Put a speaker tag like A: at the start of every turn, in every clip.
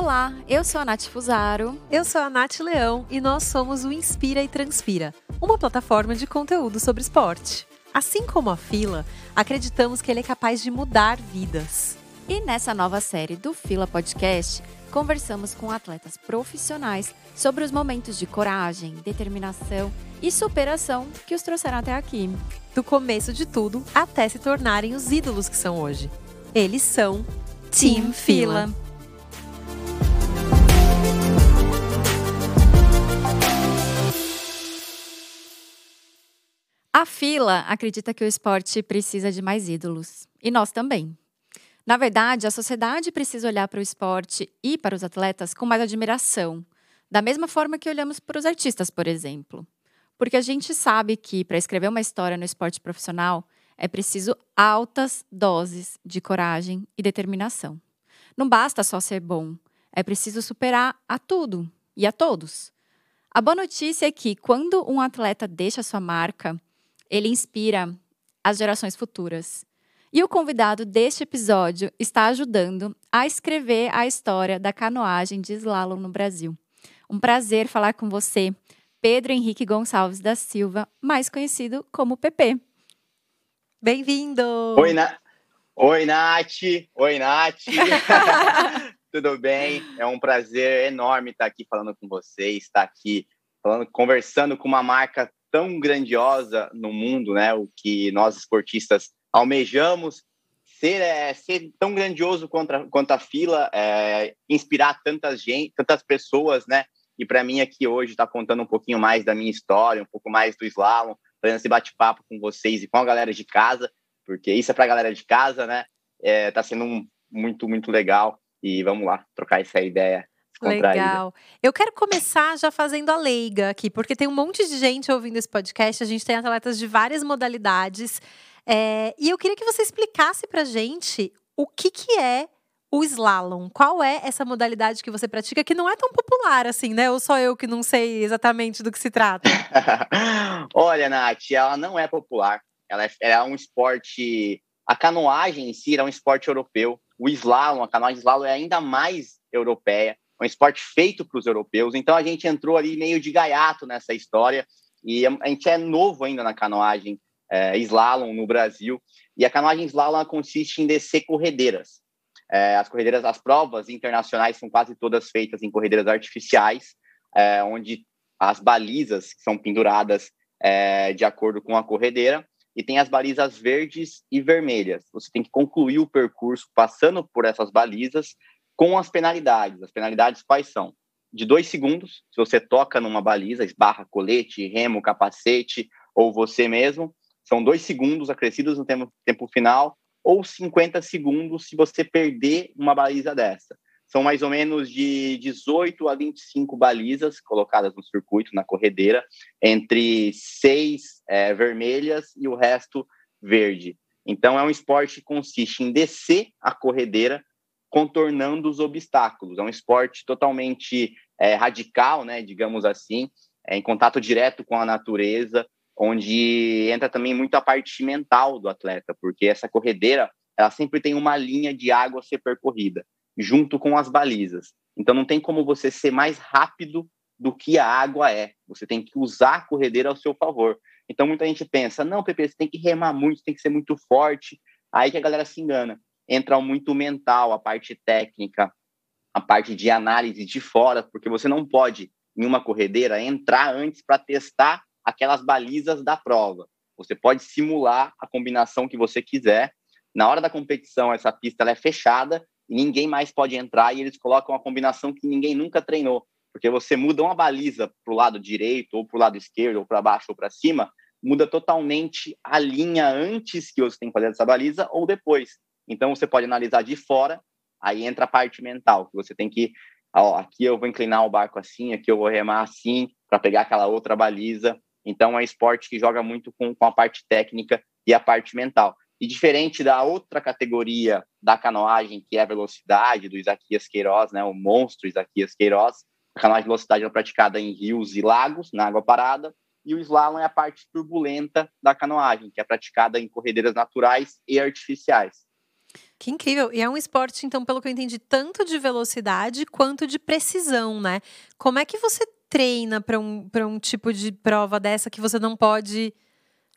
A: Olá, eu sou a Nath Fusaro.
B: Eu sou a Nath Leão e nós somos o Inspira e Transpira, uma plataforma de conteúdo sobre esporte. Assim como a Fila, acreditamos que ele é capaz de mudar vidas.
A: E nessa nova série do Fila Podcast, conversamos com atletas profissionais sobre os momentos de coragem, determinação e superação que os trouxeram até aqui.
B: Do começo de tudo até se tornarem os ídolos que são hoje. Eles são
A: Team Fila. A fila acredita que o esporte precisa de mais ídolos. E nós também. Na verdade, a sociedade precisa olhar para o esporte e para os atletas com mais admiração, da mesma forma que olhamos para os artistas, por exemplo. Porque a gente sabe que para escrever uma história no esporte profissional é preciso altas doses de coragem e determinação. Não basta só ser bom, é preciso superar a tudo e a todos. A boa notícia é que quando um atleta deixa sua marca, ele inspira as gerações futuras. E o convidado deste episódio está ajudando a escrever a história da canoagem de slalom no Brasil. Um prazer falar com você, Pedro Henrique Gonçalves da Silva, mais conhecido como PP.
B: Bem-vindo!
C: Oi, Na... Oi, Nath! Oi, Nath! Tudo bem? É um prazer enorme estar aqui falando com vocês, estar aqui falando, conversando com uma marca tão grandiosa no mundo, né? O que nós esportistas almejamos ser, é, ser tão grandioso quanto a, quanto a fila, é, inspirar tantas gente, tantas pessoas, né? E para mim aqui hoje está contando um pouquinho mais da minha história, um pouco mais do slalom, fazendo esse bate-papo com vocês e com a galera de casa, porque isso é para a galera de casa, né? É, tá sendo um, muito, muito legal. E vamos lá, trocar essa ideia
B: Legal. Eu quero começar já fazendo a leiga aqui, porque tem um monte de gente ouvindo esse podcast. A gente tem atletas de várias modalidades. É, e eu queria que você explicasse pra gente o que, que é o slalom. Qual é essa modalidade que você pratica que não é tão popular assim, né? Ou só eu que não sei exatamente do que se trata?
C: Olha, Nath, ela não é popular. Ela é, ela é um esporte. A canoagem em si é um esporte europeu. O slalom, a canoagem slalom é ainda mais europeia um esporte feito para os europeus. Então a gente entrou ali meio de gaiato nessa história e a gente é novo ainda na canoagem é, slalom no Brasil. E a canoagem slalom consiste em descer corredeiras. É, as corredeiras, as provas internacionais são quase todas feitas em corredeiras artificiais, é, onde as balizas são penduradas é, de acordo com a corredeira e tem as balizas verdes e vermelhas. Você tem que concluir o percurso passando por essas balizas com as penalidades. As penalidades quais são? De dois segundos, se você toca numa baliza, esbarra colete, remo, capacete, ou você mesmo, são dois segundos acrescidos no tempo, tempo final, ou 50 segundos se você perder uma baliza dessa. São mais ou menos de 18 a 25 balizas colocadas no circuito, na corredeira, entre seis é, vermelhas e o resto verde. Então, é um esporte que consiste em descer a corredeira contornando os obstáculos. É um esporte totalmente é, radical, né, digamos assim, é, em contato direto com a natureza, onde entra também muito a parte mental do atleta, porque essa corredeira ela sempre tem uma linha de água a ser percorrida, junto com as balizas. Então não tem como você ser mais rápido do que a água é. Você tem que usar a corredeira ao seu favor. Então muita gente pensa, não, Pepe, você tem que remar muito, tem que ser muito forte. Aí que a galera se engana entra muito mental, a parte técnica, a parte de análise de fora, porque você não pode, em uma corredeira, entrar antes para testar aquelas balizas da prova. Você pode simular a combinação que você quiser. Na hora da competição, essa pista é fechada e ninguém mais pode entrar e eles colocam a combinação que ninguém nunca treinou. Porque você muda uma baliza para o lado direito, ou para o lado esquerdo, ou para baixo, ou para cima, muda totalmente a linha antes que você tem que fazer essa baliza ou depois. Então você pode analisar de fora, aí entra a parte mental, que você tem que, ó, aqui eu vou inclinar o barco assim, aqui eu vou remar assim, para pegar aquela outra baliza. Então é esporte que joga muito com, com a parte técnica e a parte mental. E diferente da outra categoria da canoagem, que é a velocidade, do Isaquias Queiroz, né, o monstro Isaquias Queiroz, a canoagem de velocidade é praticada em rios e lagos, na água parada, e o slalom é a parte turbulenta da canoagem, que é praticada em corredeiras naturais e artificiais.
B: Que incrível. E é um esporte, então, pelo que eu entendi, tanto de velocidade quanto de precisão, né? Como é que você treina para um, um tipo de prova dessa que você não pode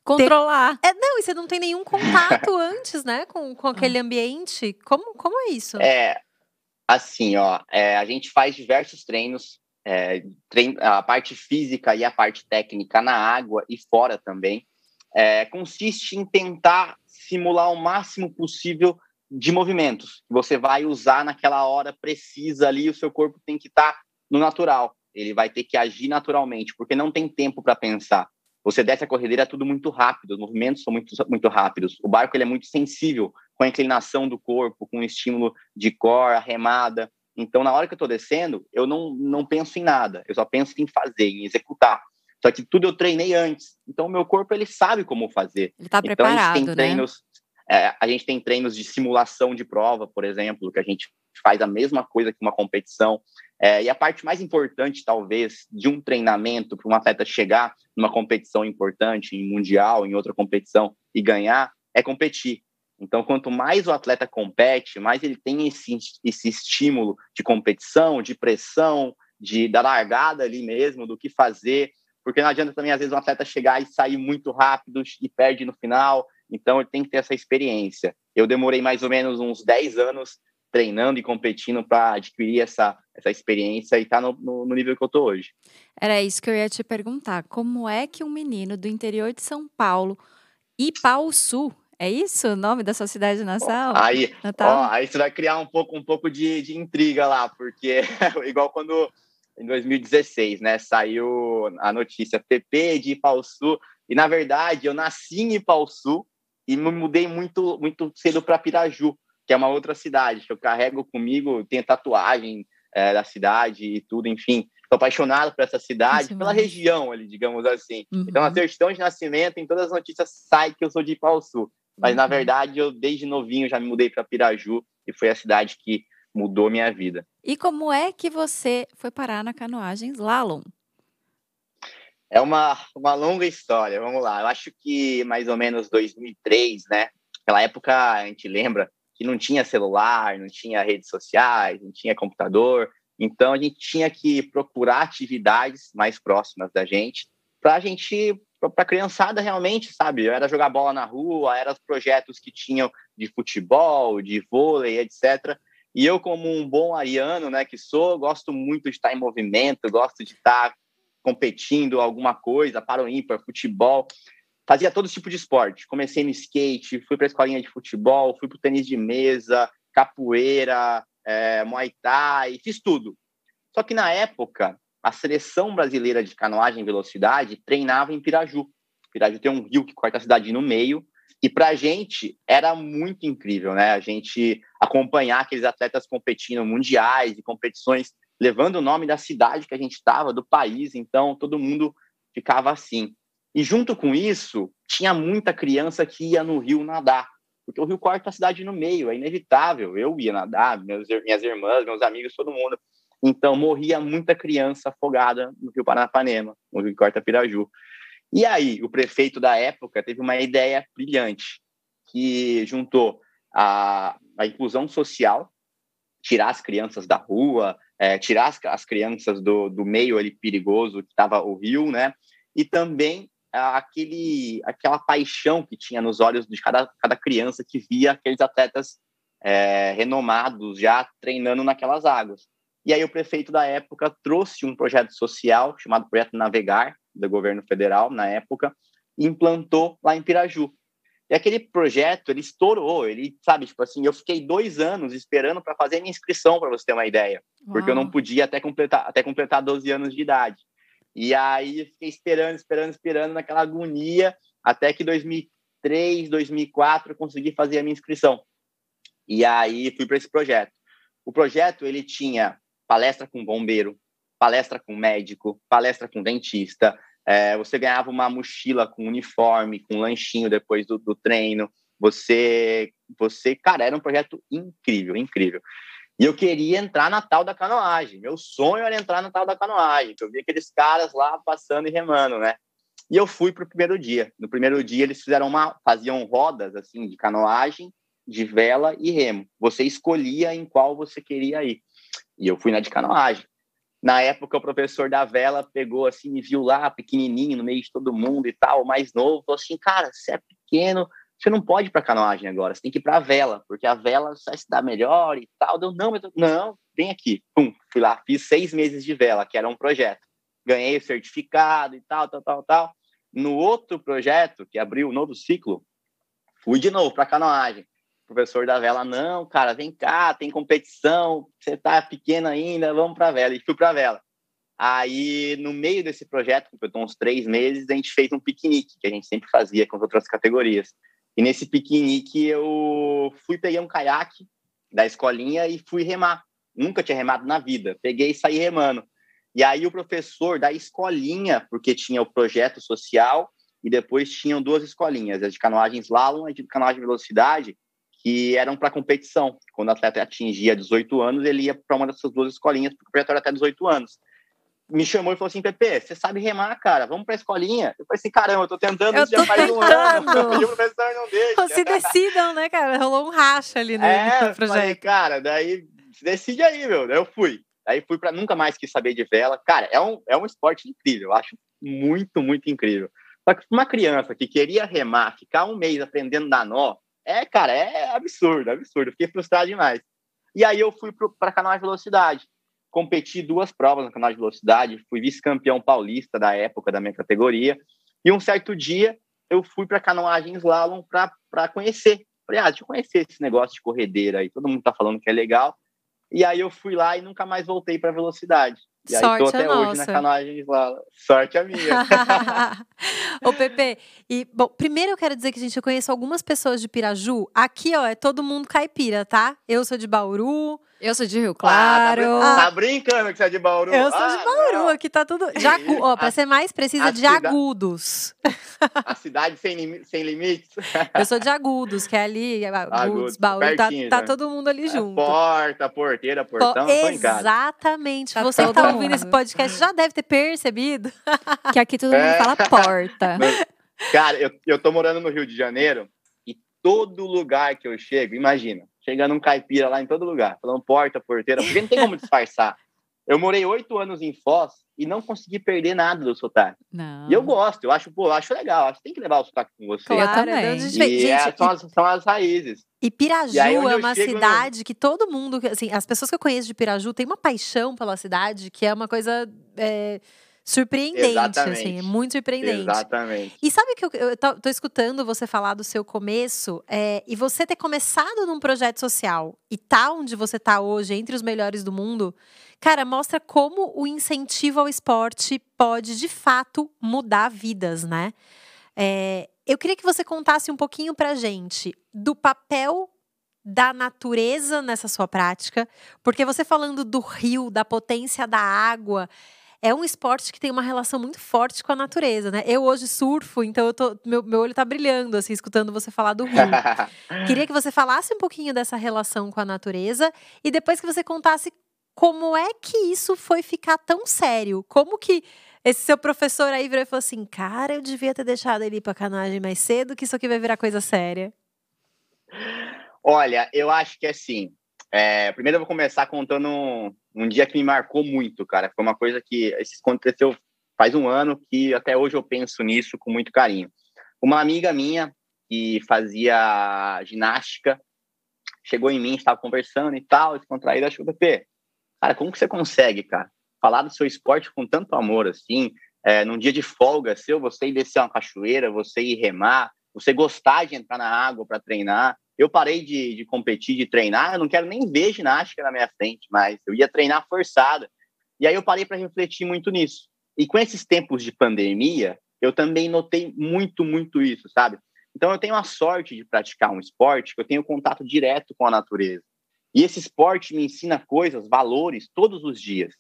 A: controlar?
B: Ter... É, não, e você não tem nenhum contato antes, né, com, com aquele ambiente. Como, como é isso?
C: É, assim, ó, é, a gente faz diversos treinos, é, trein... a parte física e a parte técnica na água e fora também. É, consiste em tentar simular o máximo possível de movimentos que você vai usar naquela hora precisa ali, o seu corpo tem que estar tá no natural. Ele vai ter que agir naturalmente, porque não tem tempo para pensar. Você desce a corredeira, é tudo muito rápido, os movimentos são muito, muito rápidos. O barco ele é muito sensível com a inclinação do corpo, com o estímulo de core, a remada. Então, na hora que eu estou descendo, eu não, não penso em nada, eu só penso em fazer, em executar. Só que tudo eu treinei antes. Então, o meu corpo ele sabe como fazer.
A: Ele está preparado, então, a
C: gente tem
A: né?
C: treinos, é, a gente tem treinos de simulação de prova, por exemplo, que a gente faz a mesma coisa que uma competição. É, e a parte mais importante, talvez, de um treinamento para um atleta chegar numa competição importante, em mundial, em outra competição e ganhar, é competir. Então, quanto mais o atleta compete, mais ele tem esse, esse estímulo de competição, de pressão, de da largada ali mesmo, do que fazer, porque não adianta também, às vezes, um atleta chegar e sair muito rápido e perde no final, então, ele tem que ter essa experiência. Eu demorei mais ou menos uns 10 anos treinando e competindo para adquirir essa, essa experiência e estar tá no, no, no, nível que eu estou hoje.
A: Era isso que eu ia te perguntar. Como é que um menino do interior de São Paulo, Sul é isso o nome da sua cidade natal?
C: Aí, Natal? Ó, aí você vai criar um pouco, um pouco de, de intriga lá, porque igual quando em 2016, né, saiu a notícia PP de Sul e na verdade eu nasci em Sul e me mudei muito, muito cedo para Piraju, que é uma outra cidade que eu carrego comigo, tenho tatuagem é, da cidade e tudo, enfim. Estou apaixonado por essa cidade, Isso pela região ali, digamos assim. Uhum. Então, na certidão de nascimento, em todas as notícias sai que eu sou de Pau Sul. Mas, uhum. na verdade, eu desde novinho já me mudei para Piraju e foi a cidade que mudou minha vida.
A: E como é que você foi parar na canoagem slalom?
C: É uma, uma longa história, vamos lá. Eu acho que mais ou menos 2003, né? Naquela época, a gente lembra que não tinha celular, não tinha redes sociais, não tinha computador. Então, a gente tinha que procurar atividades mais próximas da gente para a gente, para a criançada realmente, sabe? Era jogar bola na rua, eram os projetos que tinham de futebol, de vôlei, etc. E eu, como um bom ariano, né, que sou, gosto muito de estar em movimento, gosto de estar competindo alguma coisa, para o ímpar, futebol. Fazia todo tipo de esporte. Comecei no skate, fui para a escolinha de futebol, fui para o tênis de mesa, capoeira, é, muay thai, fiz tudo. Só que na época, a seleção brasileira de canoagem velocidade treinava em Piraju. Piraju tem um rio que corta a cidade no meio. E para a gente era muito incrível, né? A gente acompanhar aqueles atletas competindo mundiais e competições levando o nome da cidade que a gente estava, do país, então todo mundo ficava assim. E junto com isso, tinha muita criança que ia no rio nadar, porque o rio corta a cidade no meio, é inevitável. Eu ia nadar, meus, minhas irmãs, meus amigos, todo mundo. Então morria muita criança afogada no rio Paranapanema, no rio corta Piraju. E aí, o prefeito da época teve uma ideia brilhante, que juntou a, a inclusão social, tirar as crianças da rua, é, tirar as, as, crianças do, do meio ali perigoso que estava o rio, né? E também aquele, aquela paixão que tinha nos olhos de cada, cada criança que via aqueles atletas é, renomados já treinando naquelas águas. E aí o prefeito da época trouxe um projeto social chamado Projeto Navegar, do governo federal na época, e implantou lá em Piraju. E aquele projeto, ele estourou, ele, sabe, tipo assim, eu fiquei dois anos esperando para fazer minha inscrição, para você ter uma ideia, Uau. porque eu não podia até completar, até completar 12 anos de idade. E aí fiquei esperando, esperando, esperando naquela agonia, até que 2003, 2004 eu consegui fazer a minha inscrição. E aí fui para esse projeto. O projeto, ele tinha palestra com bombeiro, palestra com médico, palestra com dentista, é, você ganhava uma mochila com uniforme, com lanchinho depois do, do treino. Você, você, cara, era um projeto incrível, incrível. E eu queria entrar na tal da canoagem. Meu sonho era entrar na tal da canoagem. Eu vi aqueles caras lá passando e remando, né? E eu fui para o primeiro dia. No primeiro dia eles fizeram uma, faziam rodas assim de canoagem de vela e remo. Você escolhia em qual você queria ir. E eu fui na de canoagem. Na época, o professor da vela pegou assim, me viu lá, pequenininho, no meio de todo mundo e tal, mais novo, falou assim: cara, você é pequeno, você não pode ir para canoagem agora, você tem que ir para a vela, porque a vela vai se dar melhor e tal. Deu, não, tô... não, vem aqui. Pum, fui lá, fiz seis meses de vela, que era um projeto. Ganhei o certificado e tal, tal, tal, tal. No outro projeto, que abriu um novo ciclo, fui de novo para canoagem. Professor da vela, não, cara, vem cá, tem competição, você tá pequeno ainda, vamos para a vela. E fui para a vela. Aí, no meio desse projeto, completou uns três meses, a gente fez um piquenique, que a gente sempre fazia com as outras categorias. E nesse piquenique eu fui, peguei um caiaque da escolinha e fui remar. Nunca tinha remado na vida. Peguei e saí remando. E aí o professor da escolinha, porque tinha o projeto social e depois tinham duas escolinhas, a de canoagem slalom e de canoagem velocidade, que eram para competição. Quando o atleta atingia 18 anos, ele ia para uma dessas duas escolinhas, porque o projeto era até 18 anos me chamou e falou assim, Pepe, você sabe remar, cara, vamos pra escolinha. Eu falei assim, caramba, eu tô tentando
B: eu
C: isso já faz um ano.
B: O professor não deixa. Se decidam, né, cara? Rolou um racha ali no,
C: é,
B: projeto.
C: Falei, cara, daí decide aí, meu. Daí eu fui. Daí fui para nunca mais quis saber de vela. Cara, é um, é um esporte incrível, eu acho muito, muito incrível. Só que uma criança que queria remar, ficar um mês aprendendo dar nó, é, cara, é absurdo, absurdo. Fiquei frustrado demais. E aí eu fui para canal de velocidade competi duas provas no canal de velocidade, fui vice-campeão paulista da época da minha categoria. E um certo dia eu fui para canoagem slalom para conhecer. Falei, ah, deixa eu conhecer esse negócio de corredeira aí, todo mundo tá falando que é legal. E aí eu fui lá e nunca mais voltei para velocidade. E
B: Sorte
C: aí tô até
B: é
C: hoje
B: nossa.
C: na canoagem slalom. Sorte a minha.
B: Ô, Pepe, e, bom, primeiro eu quero dizer que, gente, eu conheço algumas pessoas de Piraju. Aqui, ó, é todo mundo caipira, tá? Eu sou de Bauru.
A: Eu sou de Rio
C: Ah, tá,
A: Claro.
C: brin- tá brincando que você é de Bauru?
B: Eu sou
C: Ah,
B: de Bauru,
C: não.
B: aqui tá tudo. Jagu, ó, pra
C: A-
B: ser mais precisa,
C: a
B: de
C: cida-
B: Agudos.
C: A cidade sem, limi- sem limites.
B: Eu sou de Agudos, que é ali, Agudos,
C: Agudos,
B: Bauru, tá,
C: pertinho
B: tá todo mundo ali junto.
C: Porta, porteira, portão, casa.
B: exatamente.
A: Tá
B: Você tá ouvindo esse podcast já deve ter percebido.
A: Que aqui todo mundo
C: É.
A: fala porta.
C: Cara, eu, eu tô morando no Rio de Janeiro e todo lugar que eu chego, imagina, chegando um caipira lá em todo lugar, falando porta, porteira, porque não tem como disfarçar. Eu morei oito anos em Foz e não consegui perder nada do sotaque.
A: Não.
C: E eu gosto, eu acho, pô, eu acho legal, acho que tem que levar o sotaque com você.
A: Claro. Também.
B: é vem.
C: E
B: Gente,
C: é, são, as, são as raízes.
B: E Piraju
C: E
B: é
C: eu
B: uma
C: chego, eu-
B: cidade que todo mundo, assim, as pessoas que eu conheço de Piraju têm uma paixão pela cidade que é uma coisa é, surpreendente, assim,
C: Exatamente.
B: é muito surpreendente.
C: Exatamente.
B: E sabe que eu, eu tô, tô escutando você falar do seu começo é, e você ter começado num projeto social e tá onde você tá hoje, entre os melhores do mundo, cara, mostra como o incentivo ao esporte pode, de fato, mudar vidas, né? É, eu queria que você contasse um pouquinho pra gente do papel da natureza nessa sua prática, porque você falando do rio, da potência da água, é um esporte que tem uma relação muito forte com a natureza, né? Eu hoje surfo, então eu tô, meu, meu olho tá brilhando, assim, escutando você falar do rio. Queria que você falasse um pouquinho dessa relação com a natureza e depois que você contasse como é que isso foi ficar tão sério. Como que esse seu professor aí virou e falou assim: cara, eu devia ter deixado ele ir pra canoagem mais cedo, que isso aqui vai virar coisa séria.
C: Olha, eu acho que assim. é, primeiro eu vou começar contando um, um dia que me marcou muito, cara. Foi uma coisa que aconteceu faz um ano que até hoje eu penso nisso com muito carinho. Uma amiga minha que fazia ginástica chegou em mim, estava conversando e tal, descontraída, achou, Pepe, cara, como que você consegue, cara, falar do seu esporte com tanto amor assim, é, num dia de folga seu, você ir descer uma cachoeira, você ir remar, você gostar de entrar na água para treinar. Eu parei de, de competir, de treinar, eu não quero nem ver ginástica na minha frente, mas eu ia treinar forçada. E aí eu parei para refletir muito nisso. E com esses tempos de pandemia, eu também notei muito, muito isso, sabe? Então eu tenho a sorte de praticar um esporte que eu tenho contato direto com a natureza. E esse esporte me ensina coisas, valores, todos os dias.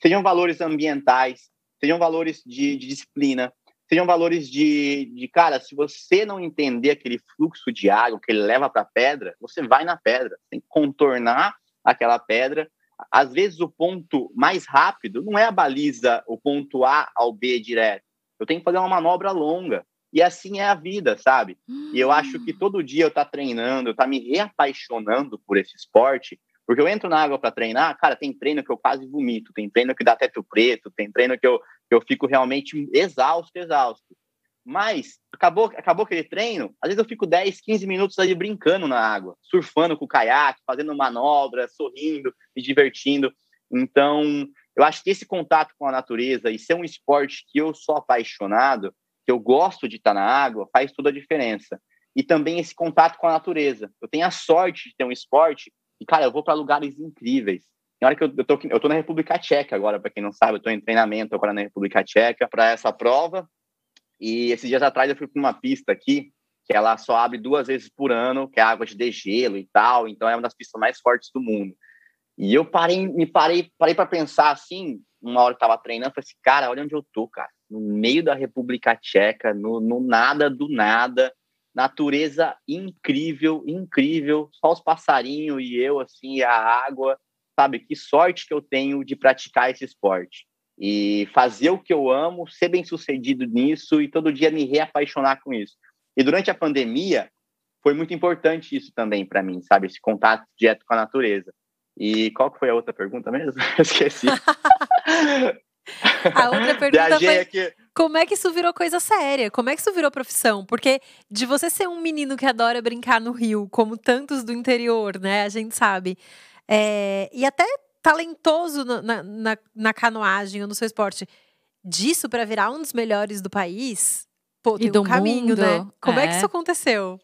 C: Sejam valores ambientais, sejam valores de, de disciplina, sejam valores de, de, cara, se você não entender aquele fluxo de água que ele leva para a pedra, você vai na pedra, tem que contornar aquela pedra. Às vezes o ponto mais rápido não é a baliza, o ponto A ao B direto. Eu tenho que fazer uma manobra longa. E assim é a vida, sabe? E eu acho que todo dia eu tá treinando, eu tá me reapaixonando por esse esporte, porque eu entro na água para treinar, cara, tem treino que eu quase vomito, tem treino que dá teto preto, tem treino que eu, que eu fico realmente exausto, exausto. Mas acabou, acabou aquele treino, às vezes eu fico 10, 15 minutos ali brincando na água, surfando com o caiaque, fazendo manobra, sorrindo, me divertindo. Então, eu acho que esse contato com a natureza e ser um esporte que eu sou apaixonado, que eu gosto de estar na água, faz toda a diferença. E também esse contato com a natureza. Eu tenho a sorte de ter um esporte e, cara, eu vou para lugares incríveis. Tem hora que eu, eu, tô, eu tô na República Tcheca agora, para quem não sabe, eu tô em treinamento agora na República Tcheca para essa prova. E esses dias atrás eu fui para uma pista aqui, que ela só abre duas vezes por ano, que é água de degelo e tal, então é uma das pistas mais fortes do mundo. E eu parei, me parei, parei para pensar assim, uma hora que tava treinando, falei assim, cara, olha onde eu tô, cara, no meio da República Tcheca, no, no nada do nada, natureza incrível, incrível, só os passarinhos e eu assim, a água, sabe? Que sorte que eu tenho de praticar esse esporte e fazer o que eu amo, ser bem sucedido nisso e todo dia me reapaixonar com isso. E durante a pandemia foi muito importante isso também para mim, sabe? Esse contato direto com a natureza. E qual que foi a outra pergunta mesmo? Esqueci.
B: a outra pergunta foi aqui. como é que isso virou coisa séria? Como é que isso virou profissão? Porque de você ser um menino que adora brincar no rio, como tantos do interior, né? A gente sabe. É, e até talentoso na, na, na, canoagem ou no seu esporte, disso para virar um dos melhores do país, pô, tem e um caminho, mundo. né? Como é. é. que isso aconteceu?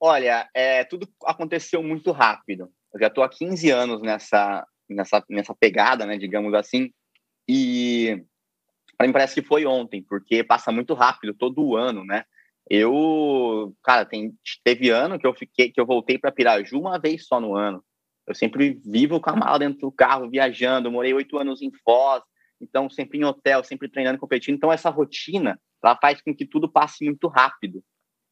C: Olha, é, tudo aconteceu muito rápido. Eu já estou há 15 anos nessa, nessa, nessa pegada, né, digamos assim, e para mim parece que foi ontem, porque passa muito rápido todo ano, né? Eu, cara, tem, teve ano que eu fiquei, que eu voltei para Piraju uma vez só no ano. Eu sempre vivo com a mala dentro do carro, viajando. morei oito anos em Foz, então sempre em hotel, sempre treinando, competindo. Então essa rotina, ela faz com que tudo passe muito rápido.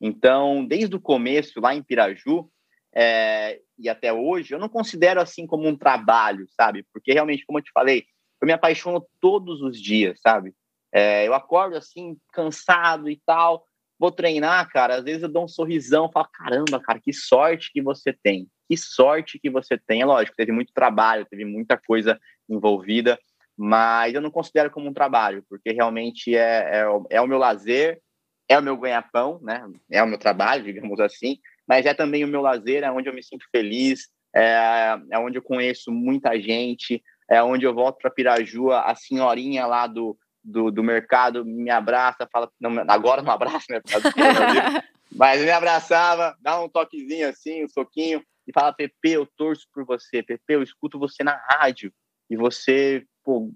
C: Então, desde o começo, lá em Piraju, é, e até hoje, eu não considero assim como um trabalho, sabe? Porque realmente, como eu te falei, eu me apaixono todos os dias, sabe? É, eu acordo assim, cansado e tal, vou treinar, cara, às vezes eu dou um sorrisão, falo, caramba, cara, que sorte que você tem, que sorte que você tem. É lógico, teve muito trabalho, teve muita coisa envolvida, mas eu não considero como um trabalho, porque realmente é, é, é o meu lazer, é o meu ganha-pão, né? É o meu trabalho, digamos assim, mas é também o meu lazer, é onde eu me sinto feliz, é, é onde eu conheço muita gente, é onde eu volto para Piraju, a senhorinha lá do, do, do mercado me abraça, fala, não, agora não abraça, né? Mas me abraçava, dá um toquezinho assim, um soquinho, e fala, Pepe, eu torço por você, Pepe, eu escuto você na rádio, e você, pô,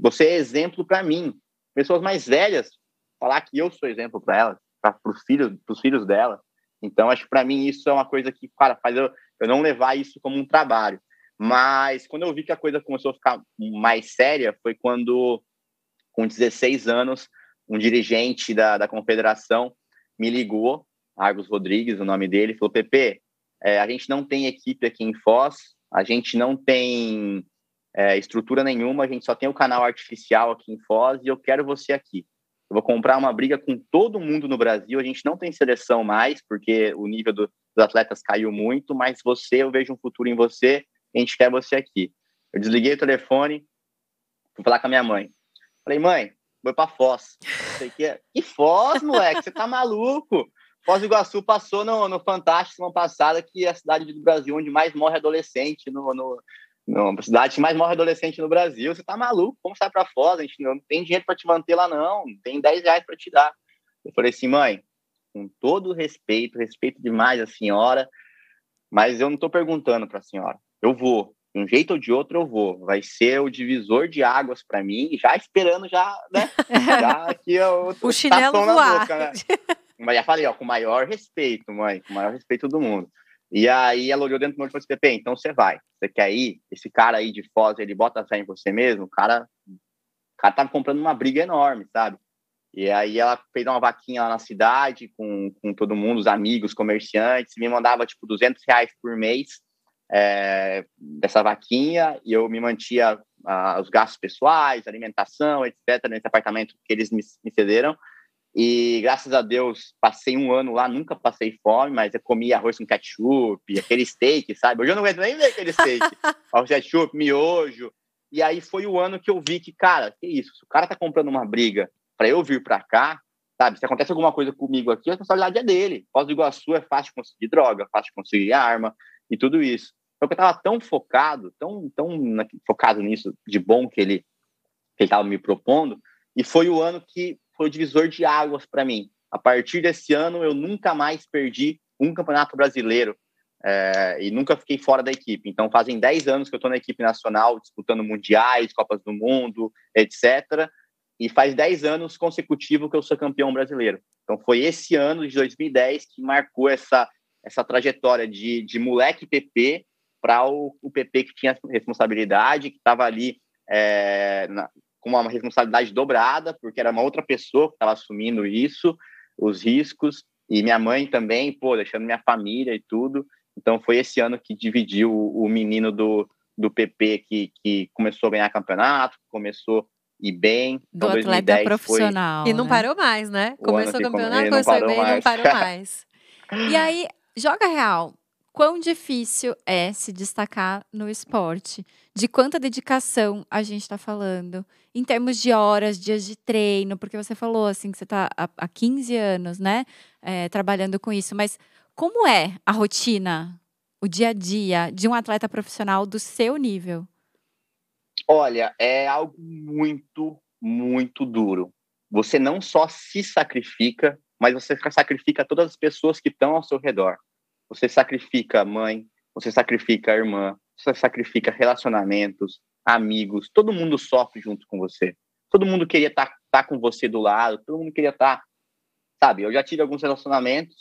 C: você é exemplo para mim. Pessoas mais velhas, falar que eu sou exemplo para elas, para os filhos, os filhos dela. Então, acho que para mim isso é uma coisa que, cara, faz eu, eu não levar isso como um trabalho. Mas quando eu vi que a coisa começou a ficar mais séria, foi quando com 16 anos, um dirigente da, da confederação me ligou, Argos Rodrigues, o nome dele, falou: Pepe, é, a gente não tem equipe aqui em Foz, a gente não tem é, estrutura nenhuma, a gente só tem o canal artificial aqui em Foz e eu quero você aqui. Eu vou comprar uma briga com todo mundo no Brasil. A gente não tem seleção mais, porque o nível do, dos atletas caiu muito, mas você, eu vejo um futuro em você, a gente quer você aqui. Eu desliguei o telefone, fui falar com a minha mãe. Falei, mãe, vou para Foz. Sei que, que Foz, moleque? Você tá maluco? Foz do Iguaçu passou no, no Fantástico ano passada, que é a cidade do Brasil onde mais morre adolescente no, no, no cidade que mais morre adolescente no Brasil. Você tá maluco? Como sai para Foz? A gente não tem dinheiro para te manter lá, não. Tem 10 reais para te dar. Eu falei assim, mãe, com todo respeito, respeito demais a senhora, mas eu não estou perguntando para a senhora. Eu vou de um jeito ou de outro eu vou. Vai ser o divisor de águas para mim, já esperando já, né? Já aqui eu,
B: o chinelo voar.
C: Boca, né? Mas já falei, ó, com o maior respeito, mãe, com o maior respeito do mundo. E aí ela olhou dentro do meu olho e falou assim, Pepe, então você vai. Você quer ir? Esse cara aí de Foz, ele bota fé em você mesmo? O cara, o cara tava comprando uma briga enorme, sabe? E aí ela fez uma vaquinha lá na cidade com, com todo mundo, os amigos, comerciantes, me mandava tipo 200 reais por mês é, dessa vaquinha e eu me mantia ah, os gastos pessoais, alimentação, etc, nesse apartamento que eles me, me cederam. E graças a Deus, passei um ano lá, nunca passei fome, mas eu comia arroz com ketchup, aquele steak, sabe? Hoje eu não aguento nem ver aquele steak. arroz com ketchup, miojo. E aí foi o ano que eu vi que, cara, que isso? Se o cara tá comprando uma briga para eu vir para cá, sabe? Se acontece alguma coisa comigo aqui, a responsabilidade é dele. Foz do Iguaçu é fácil conseguir droga, fácil de conseguir arma e tudo isso. Então eu tava tão focado, tão, tão focado nisso de bom que ele que ele estava me propondo, e foi o ano que foi o divisor de águas para mim. A partir desse ano, eu nunca mais perdi um campeonato brasileiro é, e nunca fiquei fora da equipe. Então, fazem 10 anos que eu estou na equipe nacional, disputando mundiais, Copas do Mundo, etc. E faz 10 anos consecutivos que eu sou campeão brasileiro. Então, foi esse ano de 2010 que marcou essa, essa trajetória de, de moleque PP para o, o PP que tinha responsabilidade, que estava ali é, na, com uma responsabilidade dobrada, porque era uma outra pessoa que estava assumindo isso, os riscos, e minha mãe também, pô, deixando minha família e tudo. Então foi esse ano que dividiu o, o menino do, do PP que, que começou a ganhar campeonato, começou e bem.
A: Então, do atleta profissional.
B: Foi... E não
A: né?
B: parou mais, né? Começou o campeonato, começou bem e não parou mais.
A: e aí, joga real quão difícil é se destacar no esporte, de quanta dedicação a gente está falando, em termos de horas, dias de treino, porque você falou assim que você está há 15 anos, né, é, trabalhando com isso, mas como é a rotina, o dia a dia de um atleta profissional do seu nível?
C: Olha, é algo muito, muito duro. Você não só se sacrifica, mas você sacrifica todas as pessoas que estão ao seu redor. Você sacrifica a mãe, você sacrifica a irmã, você sacrifica relacionamentos, amigos, todo mundo sofre junto com você. Todo mundo queria estar tá, tá com você do lado, todo mundo queria estar, tá, sabe? Eu já tive alguns relacionamentos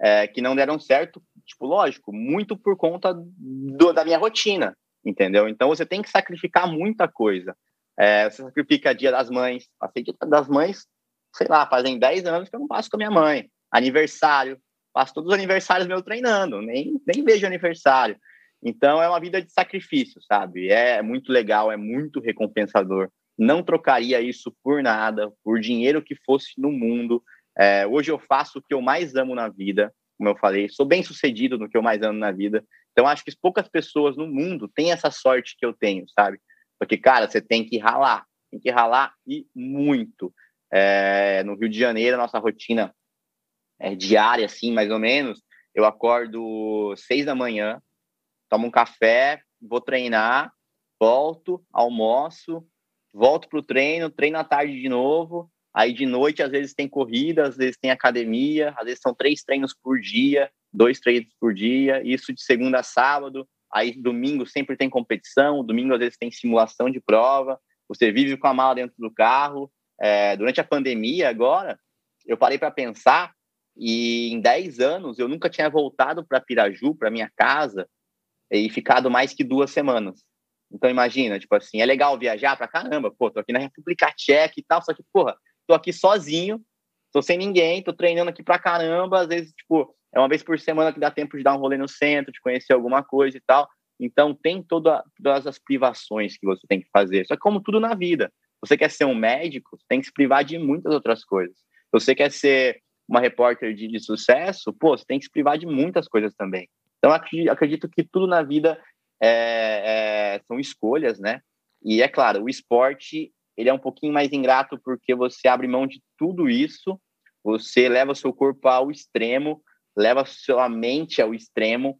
C: é, que não deram certo, tipo, lógico, muito por conta do, da minha rotina, entendeu? Então você tem que sacrificar muita coisa. É, você sacrifica dia das mães, passei dia das mães, sei lá, fazem 10 anos que eu não passo com a minha mãe. Aniversário, passo todos os aniversários meu treinando, nem, nem vejo aniversário. Então é uma vida de sacrifício, sabe? É muito legal, é muito recompensador. Não trocaria isso por nada, por dinheiro que fosse no mundo. É, hoje eu faço o que eu mais amo na vida, como eu falei, sou bem sucedido no que eu mais amo na vida. Então acho que poucas pessoas no mundo têm essa sorte que eu tenho, sabe? Porque, cara, você tem que ralar, tem que ralar e muito. É, no Rio de Janeiro, a nossa rotina é, diária, assim, mais ou menos, eu acordo seis da manhã, tomo um café, vou treinar, volto, almoço, volto para o treino, treino à tarde de novo, aí de noite às vezes tem corrida, às vezes tem academia, às vezes são três treinos por dia, dois treinos por dia, isso de segunda a sábado, aí domingo sempre tem competição, domingo às vezes tem simulação de prova, você vive com a mala dentro do carro, é, durante a pandemia agora, eu parei para pensar e em 10 anos eu nunca tinha voltado para Piraju, para minha casa, e ficado mais que duas semanas. Então imagina, tipo assim, é legal viajar para caramba, pô, tô aqui na República Tcheca e tal, só que, porra, tô aqui sozinho, tô sem ninguém, tô treinando aqui pra caramba, às vezes, tipo, é uma vez por semana que dá tempo de dar um rolê no centro, de conhecer alguma coisa e tal. Então tem toda, todas as privações que você tem que fazer. Só que como tudo na vida, você quer ser um médico, tem que se privar de muitas outras coisas. Você quer ser uma repórter de, de sucesso, pô, você tem que se privar de muitas coisas também. Então, acredito que tudo na vida é, é, são escolhas, né? E é claro, o esporte ele é um pouquinho mais ingrato porque você abre mão de tudo isso, você leva seu corpo ao extremo, leva sua mente ao extremo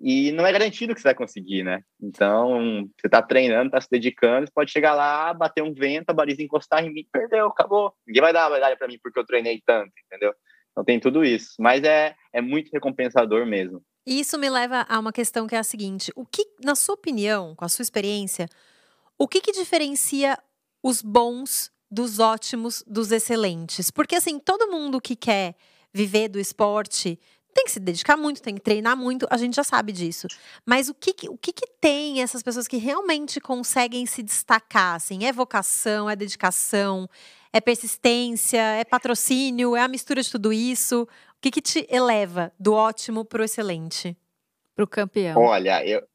C: e não é garantido que você vai conseguir, né? Então, você está treinando, está se dedicando, você pode chegar lá, bater um vento, a baliza encostar em mim, perdeu, acabou. Ninguém vai dar a medalha para mim porque eu treinei tanto, entendeu? Então tem tudo isso. Mas é, é muito recompensador mesmo.
B: E isso me leva a uma questão que é a seguinte: o que, na sua opinião, com a sua experiência, o que, que diferencia os bons dos ótimos dos excelentes? Porque assim, todo mundo que quer viver do esporte tem que se dedicar muito, tem que treinar muito, a gente já sabe disso. Mas o que, o que, que tem essas pessoas que realmente conseguem se destacar? Assim, é vocação, é dedicação, é persistência, é patrocínio, é a mistura de tudo isso? O que, que te eleva do ótimo para o excelente?
A: Para o campeão.
C: Olha, eu,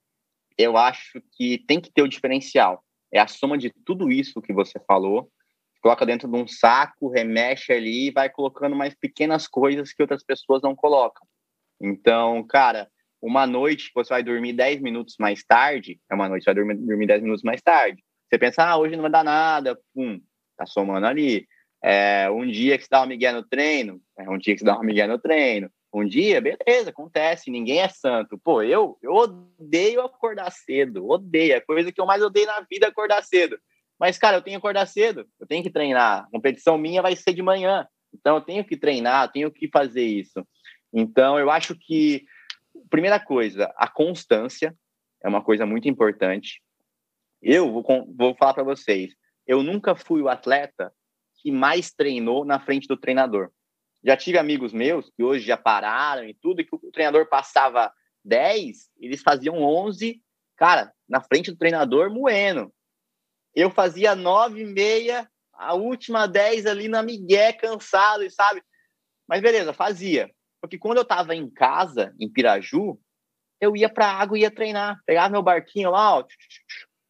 C: eu acho que tem que ter o diferencial. É a soma de tudo isso que você falou coloca dentro de um saco, remexe ali e vai colocando mais pequenas coisas que outras pessoas não colocam. Então, cara, uma noite você vai dormir 10 minutos mais tarde, é uma noite você vai dormir, dormir 10 minutos mais tarde. Você pensa, ah, hoje não vai dar nada, pum, tá somando ali. É, um dia que você dá uma migué no treino, é um dia que você dá uma migué no treino. Um dia, beleza, acontece, ninguém é santo. Pô, eu, eu odeio acordar cedo, odeio. É a coisa que eu mais odeio na vida acordar cedo. Mas, cara, eu tenho que acordar cedo, eu tenho que treinar. A competição minha vai ser de manhã. Então, eu tenho que treinar, eu tenho que fazer isso. Então, eu acho que, primeira coisa, a constância é uma coisa muito importante. Eu vou, vou falar para vocês, eu nunca fui o atleta que mais treinou na frente do treinador. Já tive amigos meus que hoje já pararam e tudo, e que o treinador passava 10, eles faziam 11, cara, na frente do treinador, moendo. Eu fazia 9 e meia, a última 10 ali na migué, cansado, sabe? Mas beleza, fazia. Porque quando eu tava em casa, em Piraju, eu ia pra água e ia treinar. Pegava meu barquinho lá, ó,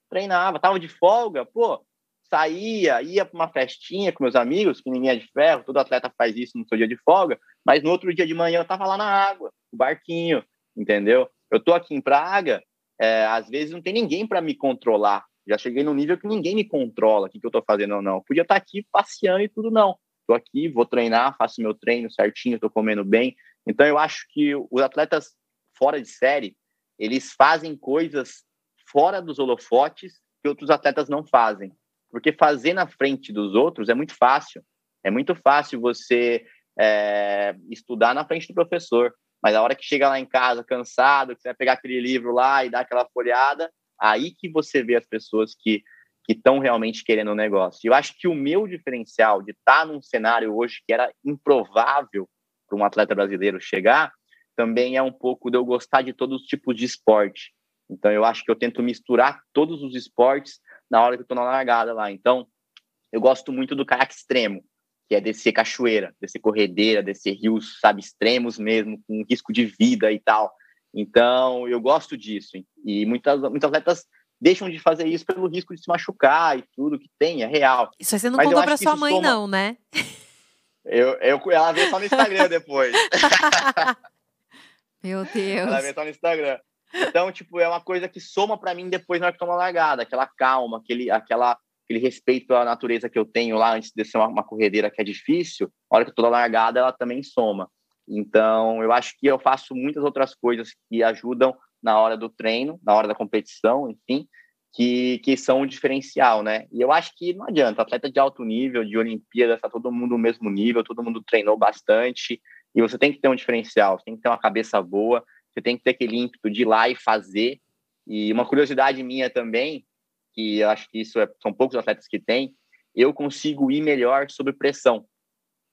C: treinava. Tava de folga, pô, saía, ia para uma festinha com meus amigos, que ninguém é de ferro, todo atleta faz isso no seu dia de folga, mas no outro dia de manhã eu tava lá na água, o barquinho, entendeu? Eu tô aqui em Praga, é, às vezes não tem ninguém para me controlar. Já cheguei no nível que ninguém me controla o que, que eu tô fazendo ou não. Eu podia estar tá aqui passeando e tudo, não. Tô aqui, vou treinar, faço meu treino certinho, tô comendo bem. Então eu acho que os atletas fora de série, eles fazem coisas fora dos holofotes que outros atletas não fazem. Porque fazer na frente dos outros é muito fácil. É muito fácil você é, estudar na frente do professor. Mas a hora que chega lá em casa cansado, que você vai pegar aquele livro lá e dar aquela folhada, aí que você vê as pessoas que que estão realmente querendo o negócio. Eu acho que o meu diferencial de estar tá num cenário hoje que era improvável para um atleta brasileiro chegar, também é um pouco de eu gostar de todos os tipos de esporte. Então eu acho que eu tento misturar todos os esportes na hora que eu tô na largada lá. Então, eu gosto muito do caiaque extremo, que é descer cachoeira, descer corredeira, descer rios, sabe, extremos mesmo, com risco de vida e tal. Então, eu gosto disso. E muitas, muitas atletas deixam de fazer isso pelo risco de se machucar e tudo que tem, é real.
B: Isso aí você não Mas contou pra sua mãe, soma... não, né?
C: Eu, eu, ela vê só no Instagram depois.
A: Meu Deus.
C: Ela vê só no Instagram. Então, tipo, é uma coisa que soma para mim depois na hora que toma largada, aquela calma, aquele, aquela, aquele respeito pela natureza que eu tenho lá antes de ser uma, uma corredeira que é difícil, na hora que eu tô na largada, ela também soma. Então, eu acho que eu faço muitas outras coisas que ajudam na hora do treino, na hora da competição, enfim, que, que são um diferencial, né? E eu acho que não adianta, atleta de alto nível, de Olimpíada, está todo mundo no mesmo nível, todo mundo treinou bastante, e você tem que ter um diferencial, você tem que ter uma cabeça boa, você tem que ter aquele ímpeto de ir lá e fazer. E uma curiosidade minha também, que eu acho que isso é, são poucos atletas que têm, eu consigo ir melhor sob pressão.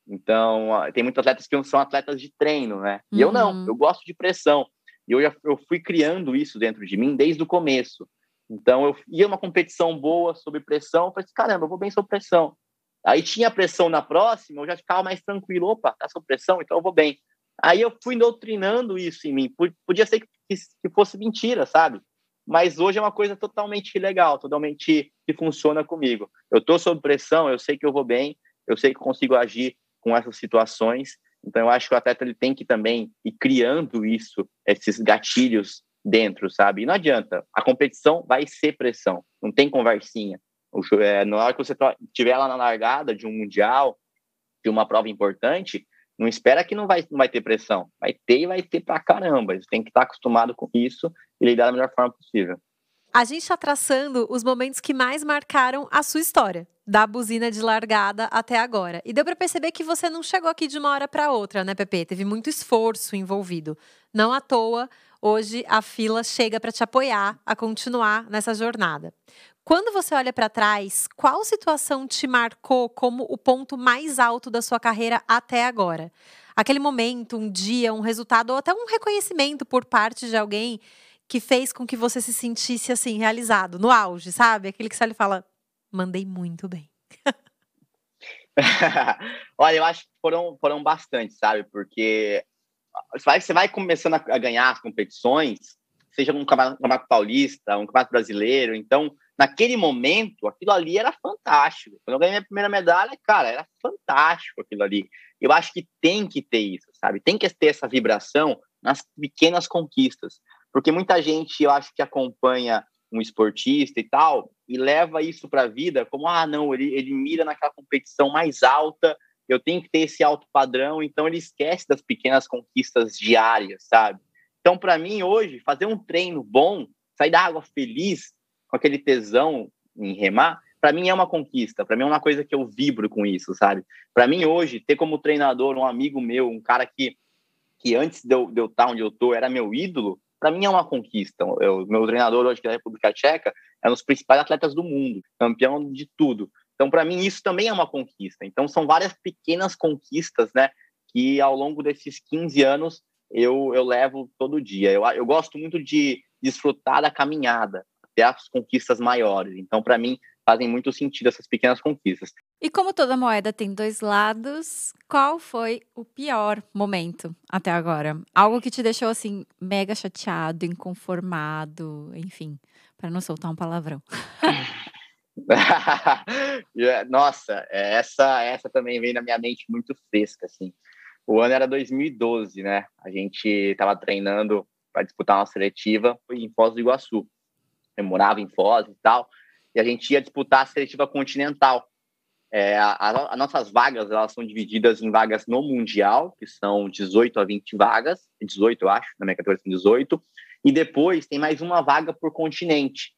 C: Então, tem muitos atletas que são atletas de treino, né? E uhum. eu não, uhum. eu gosto de pressão. E eu, eu fui criando isso dentro de mim desde o começo. Então, eu ia uma competição boa sob pressão, eu falei assim, caramba, eu vou bem sob pressão. Aí tinha pressão na próxima, eu já ficava mais tranquilo, opa, tá sob pressão, então eu vou bem. Aí eu fui doutrinando isso em mim. Podia ser que, que fosse mentira, sabe? Mas hoje é uma coisa totalmente legal, totalmente que funciona comigo. Eu estou sob pressão, eu sei que eu vou bem, eu sei que consigo agir com essas situações. Então eu acho que o atleta ele tem que também ir criando isso, esses gatilhos dentro, sabe? E não adianta, a competição vai ser pressão, não tem conversinha. É, na hora que você estiver lá na largada de um mundial, de uma prova importante, não espera que não vai, não vai ter pressão. Vai ter e vai ter pra caramba. Você tem que estar acostumado com isso e lidar da melhor forma possível.
B: A gente está traçando os momentos que mais marcaram a sua história, da buzina de largada até agora. E deu para perceber que você não chegou aqui de uma hora para outra, né, Pepe? Teve muito esforço envolvido. Não à toa, hoje a fila chega para te apoiar a continuar nessa jornada. Quando você olha para trás, qual situação te marcou como o ponto mais alto da sua carreira até agora? Aquele momento, um dia, um resultado ou até um reconhecimento por parte de alguém que fez com que você se sentisse assim realizado, no auge, sabe? Aquele que você fala, mandei muito bem.
C: Olha, eu acho que foram, foram bastante, sabe? Porque você vai, você vai começando a ganhar as competições, seja um campeonato paulista, um campeonato brasileiro, então naquele momento, aquilo ali era fantástico. Quando eu ganhei minha primeira medalha, cara, era fantástico aquilo ali. Eu acho que tem que ter isso, sabe? Tem que ter essa vibração nas pequenas conquistas. Porque muita gente, eu acho que acompanha um esportista e tal, e leva isso para a vida como, ah, não, ele, ele mira naquela competição mais alta, eu tenho que ter esse alto padrão, então ele esquece das pequenas conquistas diárias, sabe? Então, para mim, hoje, fazer um treino bom, sair da água feliz, com aquele tesão em remar, para mim é uma conquista, para mim é uma coisa que eu vibro com isso, sabe? Para mim, hoje, ter como treinador um amigo meu, um cara que, que antes de eu, de eu estar onde eu tô, era meu ídolo, para mim é uma conquista. Eu, meu treinador hoje da República Tcheca é um dos principais atletas do mundo, campeão de tudo. Então, para mim, isso também é uma conquista. Então, são várias pequenas conquistas, né, que ao longo desses 15 anos eu, eu levo todo dia. Eu, eu gosto muito de desfrutar da caminhada até as conquistas maiores. Então, para mim, fazem muito sentido essas pequenas conquistas.
A: E como toda moeda tem dois lados, qual foi o pior momento até agora? Algo que te deixou assim mega chateado, inconformado, enfim, para não soltar um palavrão.
C: Nossa, essa essa também vem na minha mente muito fresca assim. O ano era 2012, né? A gente estava treinando para disputar uma seletiva em Foz do Iguaçu. Eu morava em Foz e tal e a gente ia disputar a seletiva continental. É, As nossas vagas elas são divididas em vagas no Mundial, que são 18 a 20 vagas, 18 eu acho, na minha categoria são 18, e depois tem mais uma vaga por continente.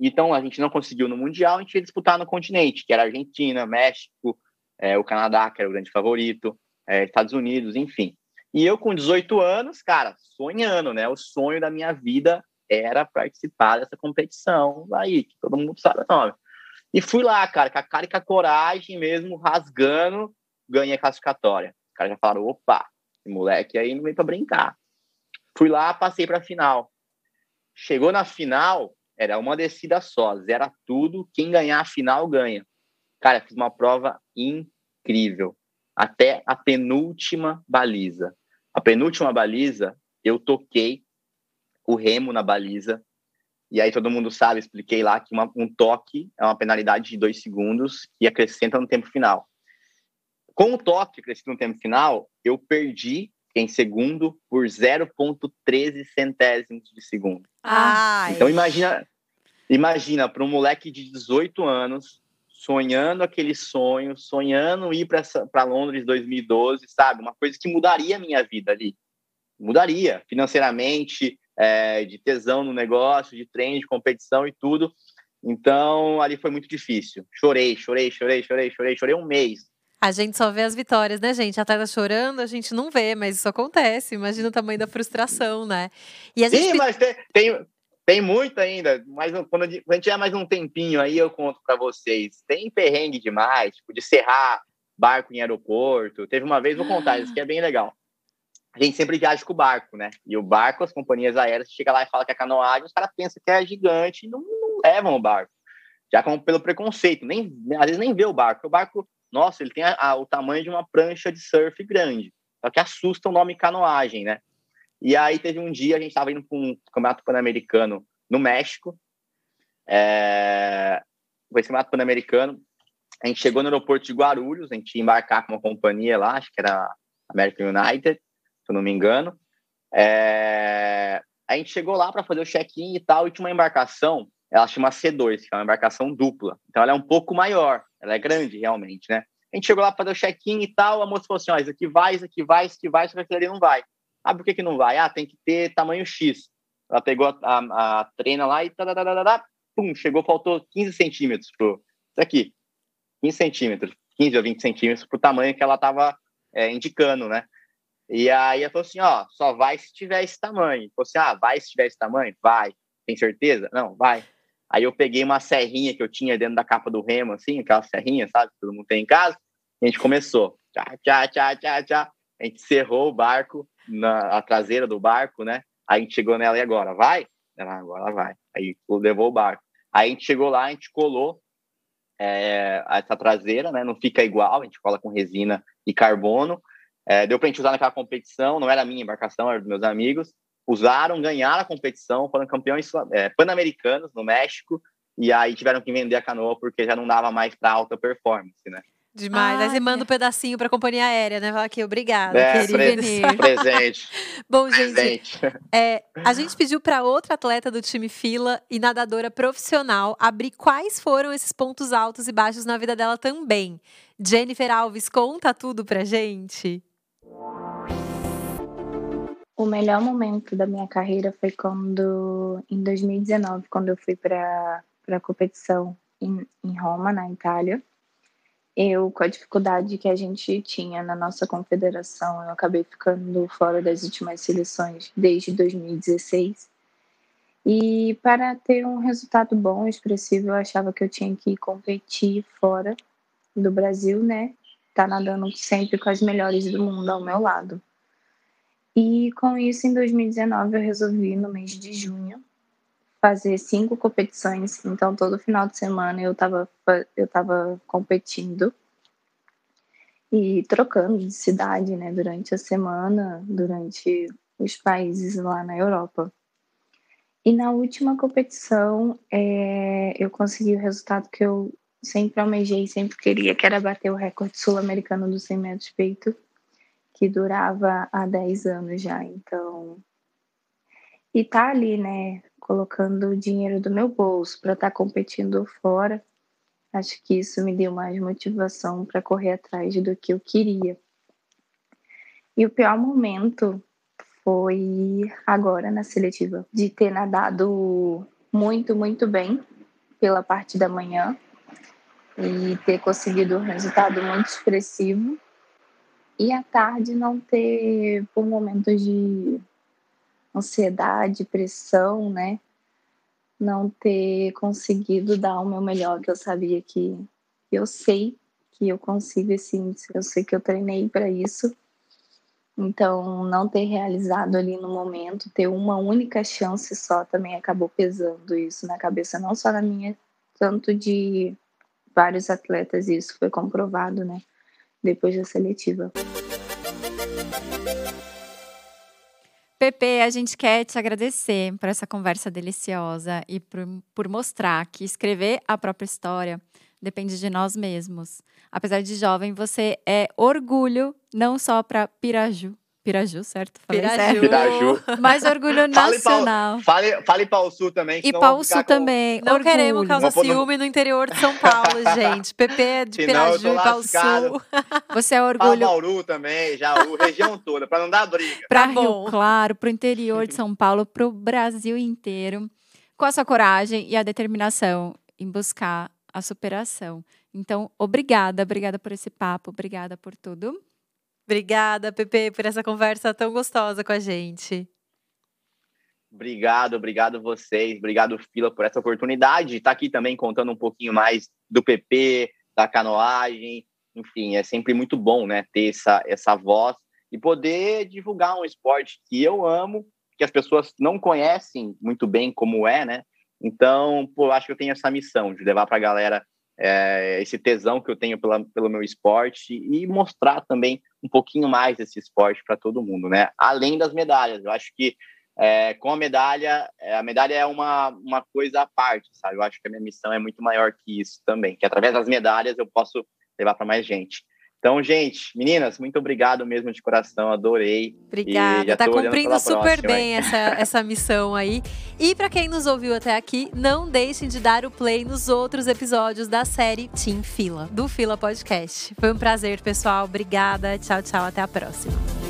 C: Então a gente não conseguiu no Mundial, a gente ia disputar no continente, que era Argentina, México, é, o Canadá, que era o grande favorito, é, Estados Unidos, enfim. E eu com 18 anos, cara, sonhando, né? O sonho da minha vida era participar dessa competição aí, que todo mundo sabe o nome. E fui lá, cara, com a cara e com a coragem mesmo, rasgando, ganhei a classificatória. Os caras já falaram, opa, esse moleque aí não vem para brincar. Fui lá, passei para final. Chegou na final, era uma descida só, zera tudo, quem ganhar a final ganha. Cara, fiz uma prova incrível, até a penúltima baliza. A penúltima baliza, eu toquei o remo na baliza. E aí todo mundo sabe, expliquei lá que uma, um toque é uma penalidade de dois segundos que acrescenta no tempo final. Com o toque acrescido no tempo final, eu perdi em segundo por 0,13 centésimos de segundo. Ai. Então imagina, imagina para um moleque de 18 anos sonhando aquele sonho, sonhando ir para Londres 2012, sabe? Uma coisa que mudaria a minha vida ali. Mudaria financeiramente, é, de tesão no negócio, de treino, de competição e tudo. Então, ali foi muito difícil. Chorei, chorei, chorei, chorei, chorei, chorei um mês.
B: A gente só vê as vitórias, né, gente? A chorando, a gente não vê, mas isso acontece. Imagina o tamanho da frustração, né?
C: E a gente... Sim, mas tem, tem, tem muito ainda. Mas quando a gente tiver mais um tempinho aí, eu conto para vocês. Tem perrengue demais, tipo, de serrar barco em aeroporto. Teve uma vez, vou contar, isso que é bem legal a gente sempre viaja com o barco, né? E o barco, as companhias aéreas, chega lá e fala que é canoagem, os caras pensam que é gigante e não, não levam o barco. Já como pelo preconceito, nem, às vezes nem vê o barco. O barco, nossa, ele tem a, a, o tamanho de uma prancha de surf grande. Só que assusta o nome canoagem, né? E aí teve um dia, a gente estava indo para um campeonato pan-americano no México. É... Foi esse campeonato pan-americano. A gente chegou no aeroporto de Guarulhos, a gente ia embarcar com uma companhia lá, acho que era American United se eu não me engano. É... A gente chegou lá para fazer o check-in e tal, e tinha uma embarcação, ela chama C2, que é uma embarcação dupla. Então ela é um pouco maior, ela é grande realmente, né? A gente chegou lá para fazer o check-in e tal, a moça falou assim: ó, isso aqui vai, isso aqui vai, isso aqui vai, isso aqui não vai. Ah, por que, que não vai? Ah, tem que ter tamanho X. Ela pegou a, a, a treina lá e tadadadada, pum, chegou, faltou 15 centímetros pro. Isso aqui, 15 centímetros, 15 ou 20 centímetros pro tamanho que ela estava é, indicando, né? E aí ela falou assim, ó, só vai se tiver esse tamanho. Falou assim, ah, vai se tiver esse tamanho? Vai. Tem certeza? Não, vai. Aí eu peguei uma serrinha que eu tinha dentro da capa do remo, assim, aquela serrinha, sabe? Que todo mundo tem em casa. A gente começou. Tchá, tchá, tchá, tchá, tchá. A gente cerrou o barco, na a traseira do barco, né? Aí a gente chegou nela e agora, vai? Ela, agora vai. Aí levou o barco. Aí a gente chegou lá, a gente colou é, essa traseira, né? Não fica igual, a gente cola com resina e carbono. É, deu para a gente usar naquela competição, não era a minha embarcação, era dos meus amigos. Usaram, ganharam a competição, foram campeões é, pan-americanos no México. e aí tiveram que vender a canoa porque já não dava mais para alta performance, né?
B: Demais. Aí você manda um pedacinho para a companhia aérea, né? Fala aqui, obrigada,
C: É,
B: querido.
C: pre- presente,
B: Bom, gente,
C: presente.
B: é, a gente pediu para outra atleta do time fila e nadadora profissional abrir quais foram esses pontos altos e baixos na vida dela também. Jennifer Alves, conta tudo pra gente.
D: O melhor momento da minha carreira foi quando, em 2019, quando eu fui para a competição em, em Roma, na Itália. Eu, com a dificuldade que a gente tinha na nossa confederação, eu acabei ficando fora das últimas seleções desde 2016. E para ter um resultado bom, expressivo, eu achava que eu tinha que competir fora do Brasil, né? Tá nadando sempre com as melhores do mundo ao meu lado. E com isso, em 2019, eu resolvi, no mês de junho, fazer cinco competições. Então, todo final de semana eu estava eu tava competindo e trocando de cidade, né, durante a semana, durante os países lá na Europa. E na última competição, é, eu consegui o resultado que eu sempre almejei, sempre queria, que era bater o recorde sul-americano dos 100 metros peito que durava há 10 anos já, então. E tá ali, né, colocando o dinheiro do meu bolso para estar tá competindo fora, acho que isso me deu mais motivação para correr atrás do que eu queria. E o pior momento foi agora na seletiva, de ter nadado muito, muito bem pela parte da manhã e ter conseguido um resultado muito expressivo e à tarde não ter, por momentos de ansiedade, pressão, né? Não ter conseguido dar o meu melhor, que eu sabia que eu sei que eu consigo esse índice, eu sei que eu treinei para isso. Então, não ter realizado ali no momento, ter uma única chance só também acabou pesando isso na cabeça, não só na minha, tanto de vários atletas, isso foi comprovado, né? Depois da seletiva.
A: Pepe, a gente quer te agradecer por essa conversa deliciosa e por, por mostrar que escrever a própria história depende de nós mesmos. Apesar de jovem, você é orgulho não só para Piraju, Piraju, certo? Falei
B: Piraju.
C: Piraju.
A: certo? Mas orgulho
C: Fale
A: nacional.
C: Fale, fale Pau Sul também.
A: E Pau Sul
C: com-
A: também.
B: Não
A: orgulho.
B: queremos causar
C: Vou pôr no-
B: ciúme no interior de São Paulo, gente. PP é de Piraju e Pau. Sul.
A: Você é orgulho
C: Bauru também, Jaú, região toda, para não dar briga.
A: para
B: Tá
A: Rio. Claro, para o interior de São Paulo, para o Brasil inteiro, com a sua coragem e a determinação em buscar a superação. Então, obrigada, obrigada por esse papo, obrigada por tudo.
B: Obrigada, PP, por essa conversa tão gostosa com a gente.
C: Obrigado, obrigado vocês, obrigado Fila por essa oportunidade de estar aqui também contando um pouquinho mais do PP, da canoagem, enfim, é sempre muito bom, né, ter essa, essa voz e poder divulgar um esporte que eu amo, que as pessoas não conhecem muito bem como é, né, então, pô, acho que eu tenho essa missão de levar para a galera é, esse tesão que eu tenho pela, pelo meu esporte e mostrar também um pouquinho mais desse esporte para todo mundo, né, além das medalhas, eu acho que é, com a medalha, é, a medalha é uma, uma coisa à parte, sabe? Eu acho que a minha missão é muito maior que isso também, que através das medalhas eu posso levar para mais gente. Então, gente, meninas, muito obrigado mesmo de coração, adorei.
B: Obrigada, tá
C: olhando
B: cumprindo super
C: próxima,
B: bem essa, essa missão aí. E pra quem nos ouviu até aqui, não deixem de dar o play nos outros episódios da série Team Fila, do Fila Podcast. Foi um prazer, pessoal. Obrigada. Tchau, tchau. Até a próxima.